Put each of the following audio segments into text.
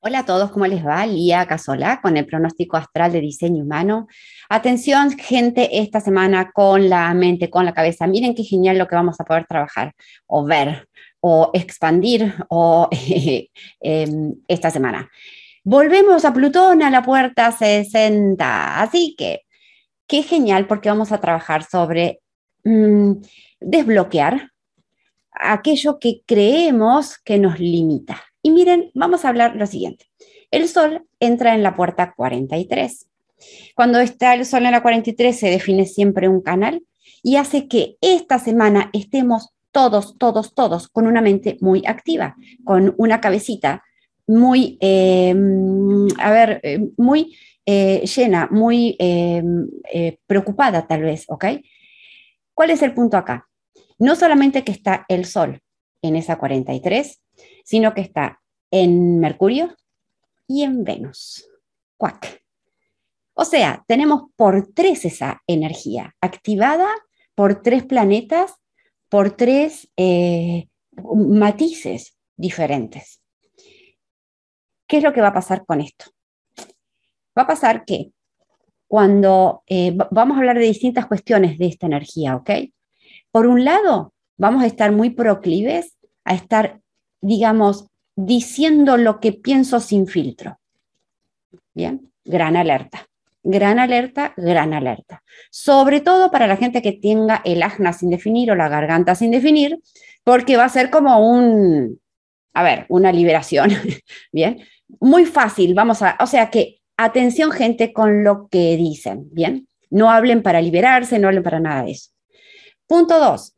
Hola a todos, ¿cómo les va? Lía Casola con el pronóstico astral de diseño humano. Atención, gente, esta semana con la mente, con la cabeza. Miren qué genial lo que vamos a poder trabajar o ver o expandir o, em, esta semana. Volvemos a Plutón a la puerta 60. Así que, qué genial porque vamos a trabajar sobre mm, desbloquear aquello que creemos que nos limita. Y miren, vamos a hablar lo siguiente. El Sol entra en la puerta 43. Cuando está el Sol en la 43 se define siempre un canal y hace que esta semana estemos todos, todos, todos con una mente muy activa, con una cabecita muy, em, a ver, eh, muy eh, llena, muy eh, preocupada tal vez, ¿ok? ¿Cuál es el punto acá? No solamente que está el Sol en esa 43, sino que está en Mercurio y en Venus. Cuac. O sea, tenemos por tres esa energía activada por tres planetas, por tres eh, matices diferentes. ¿Qué es lo que va a pasar con esto? Va a pasar que cuando eh, vamos a hablar de distintas cuestiones de esta energía, ¿ok? Por un lado, vamos a estar muy proclives a estar digamos, diciendo lo que pienso sin filtro. Bien, gran alerta. Gran alerta, gran alerta. Sobre todo para la gente que tenga el ajna sin definir o la garganta sin definir, porque va a ser como un, a ver, una liberación. Bien, muy fácil, vamos a, o sea que atención gente con lo que dicen, bien, no hablen para liberarse, no hablen para nada de eso. Punto dos,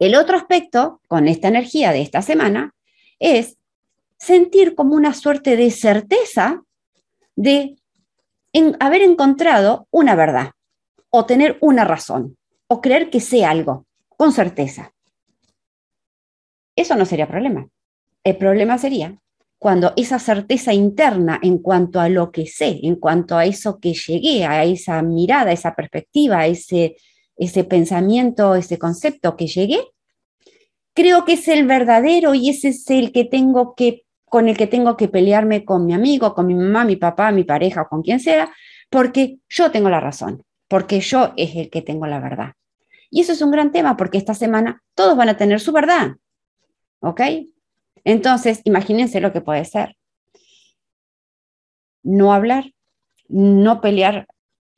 el otro aspecto con esta energía de esta semana es sentir como una suerte de certeza de haber encontrado una verdad o tener una razón o creer que sé algo con certeza. Eso no sería problema. El problema sería cuando esa certeza interna en cuanto a lo que sé, en cuanto a eso que llegué, a esa mirada, esa perspectiva, ese ese pensamiento, ese concepto que llegué, creo que es el verdadero y ese es el que tengo que, con el que tengo que pelearme con mi amigo, con mi mamá, mi papá, mi pareja o con quien sea, porque yo tengo la razón, porque yo es el que tengo la verdad. Y eso es un gran tema porque esta semana todos van a tener su verdad. ¿Ok? Entonces, imagínense lo que puede ser. No hablar, no pelear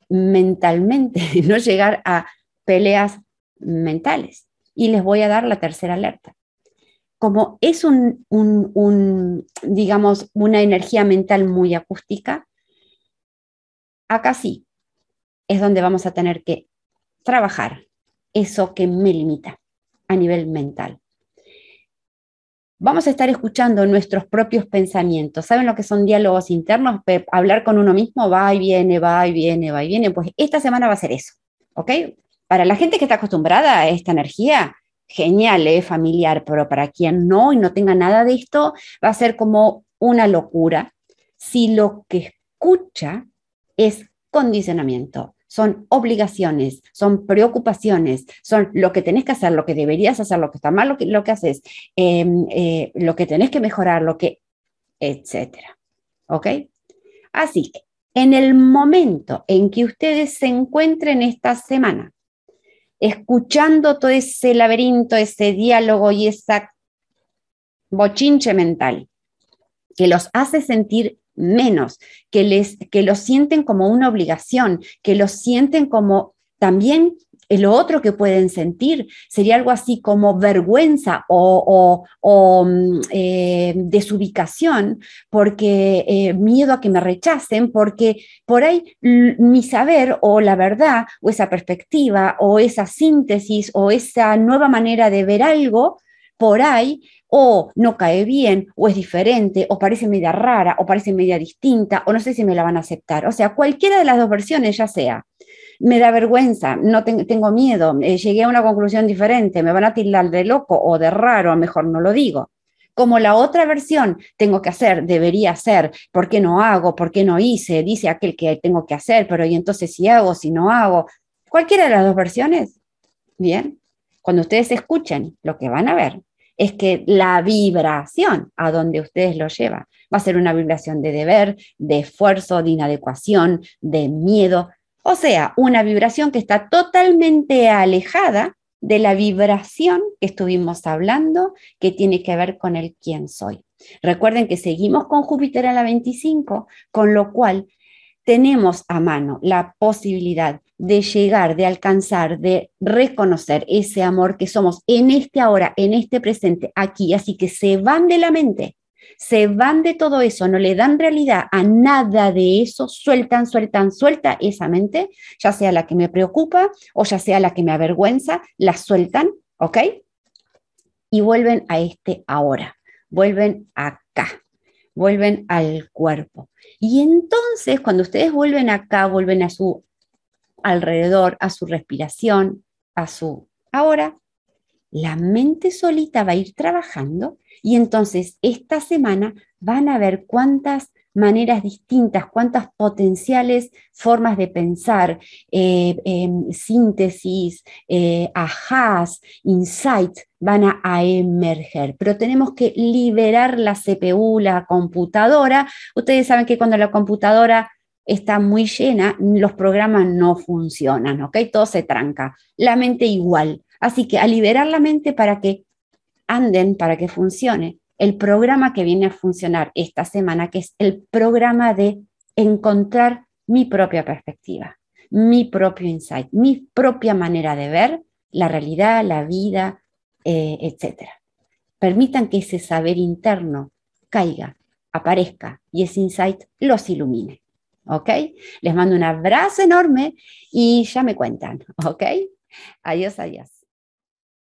mentalmente, no llegar a peleas mentales. Y les voy a dar la tercera alerta. Como es un, digamos, una energía mental muy acústica, acá sí es donde vamos a tener que trabajar eso que me limita a nivel mental. Vamos a estar escuchando nuestros propios pensamientos. ¿Saben lo que son diálogos internos? Hablar con uno mismo va y viene, va y viene, va y viene. Pues esta semana va a ser eso. ¿Ok? Para la gente que está acostumbrada a esta energía, genial, ¿eh? familiar, pero para quien no y no tenga nada de esto, va a ser como una locura si lo que escucha es condicionamiento, son obligaciones, son preocupaciones, son lo que tenés que hacer, lo que deberías hacer, lo que está mal, lo que, lo que haces, em, eh, lo que tenés que mejorar, lo que, etcétera. ¿Ok? Así que en el momento en que ustedes se encuentren esta semana escuchando todo ese laberinto, ese diálogo y esa bochinche mental que los hace sentir menos, que, les, que los sienten como una obligación, que los sienten como también lo otro que pueden sentir sería algo así como vergüenza o, mm, eh, desubicación, porque eh, miedo a que me rechacen, porque por ahí mi saber o la verdad o esa perspectiva o esa síntesis o esa nueva manera de ver algo, por ahí o no cae bien, o es diferente, o parece media rara, o parece media distinta, o no sé si me la van a aceptar. O sea, cualquiera de las dos versiones, ya sea me da vergüenza, no tengo miedo, eh, llegué a una conclusión diferente, me van a tildar de loco o de raro, mejor no lo digo. Como la otra versión, tengo que hacer, debería hacer, ¿por qué no hago? ¿Por qué no hice? Dice aquel que tengo que hacer, pero ¿y entonces si hago, si no hago? Cualquiera de las dos versiones. Bien, cuando ustedes escuchen, lo que van a ver es que la vibración a donde ustedes lo llevan va a ser una vibración de deber, de esfuerzo, de inadecuación, de miedo, o sea, una vibración que está totalmente alejada de la vibración que estuvimos hablando, que tiene que ver con el quién soy. Recuerden que seguimos con Júpiter en la 25, con lo cual tenemos a mano la posibilidad de llegar, de alcanzar, de reconocer ese amor que somos en este ahora, en este presente, aquí. Así que se van de la mente, se van de todo eso, no le dan realidad a nada de eso, sueltan, sueltan, suelta esa mente, ya sea la que me preocupa o ya sea la que me avergüenza, la sueltan, ¿ok? Y vuelven a este ahora, vuelven acá, vuelven al cuerpo. Y entonces, cuando ustedes vuelven acá, vuelven a su alrededor, a su respiración, a su ahora, la mente solita va a ir trabajando y entonces esta semana van a ver cuántas maneras distintas, cuántas potenciales formas de pensar, eh, em, síntesis, eh, ajás, insights van a, emerger. Pero tenemos que liberar la CPU, la computadora. Ustedes saben que cuando la computadora está muy llena, los programas no funcionan, ¿ok? Todo se tranca. La mente igual. Así que a liberar la mente para que anden para que funcione el programa que viene a funcionar esta semana, que es el programa de encontrar mi propia perspectiva, mi propio insight, mi propia manera de ver la realidad, la vida, eh, etc. Permitan que ese saber interno caiga, aparezca y ese insight los ilumine. ¿Ok? Les mando un abrazo enorme y ya me cuentan. ¿Ok? Adiós, adiós.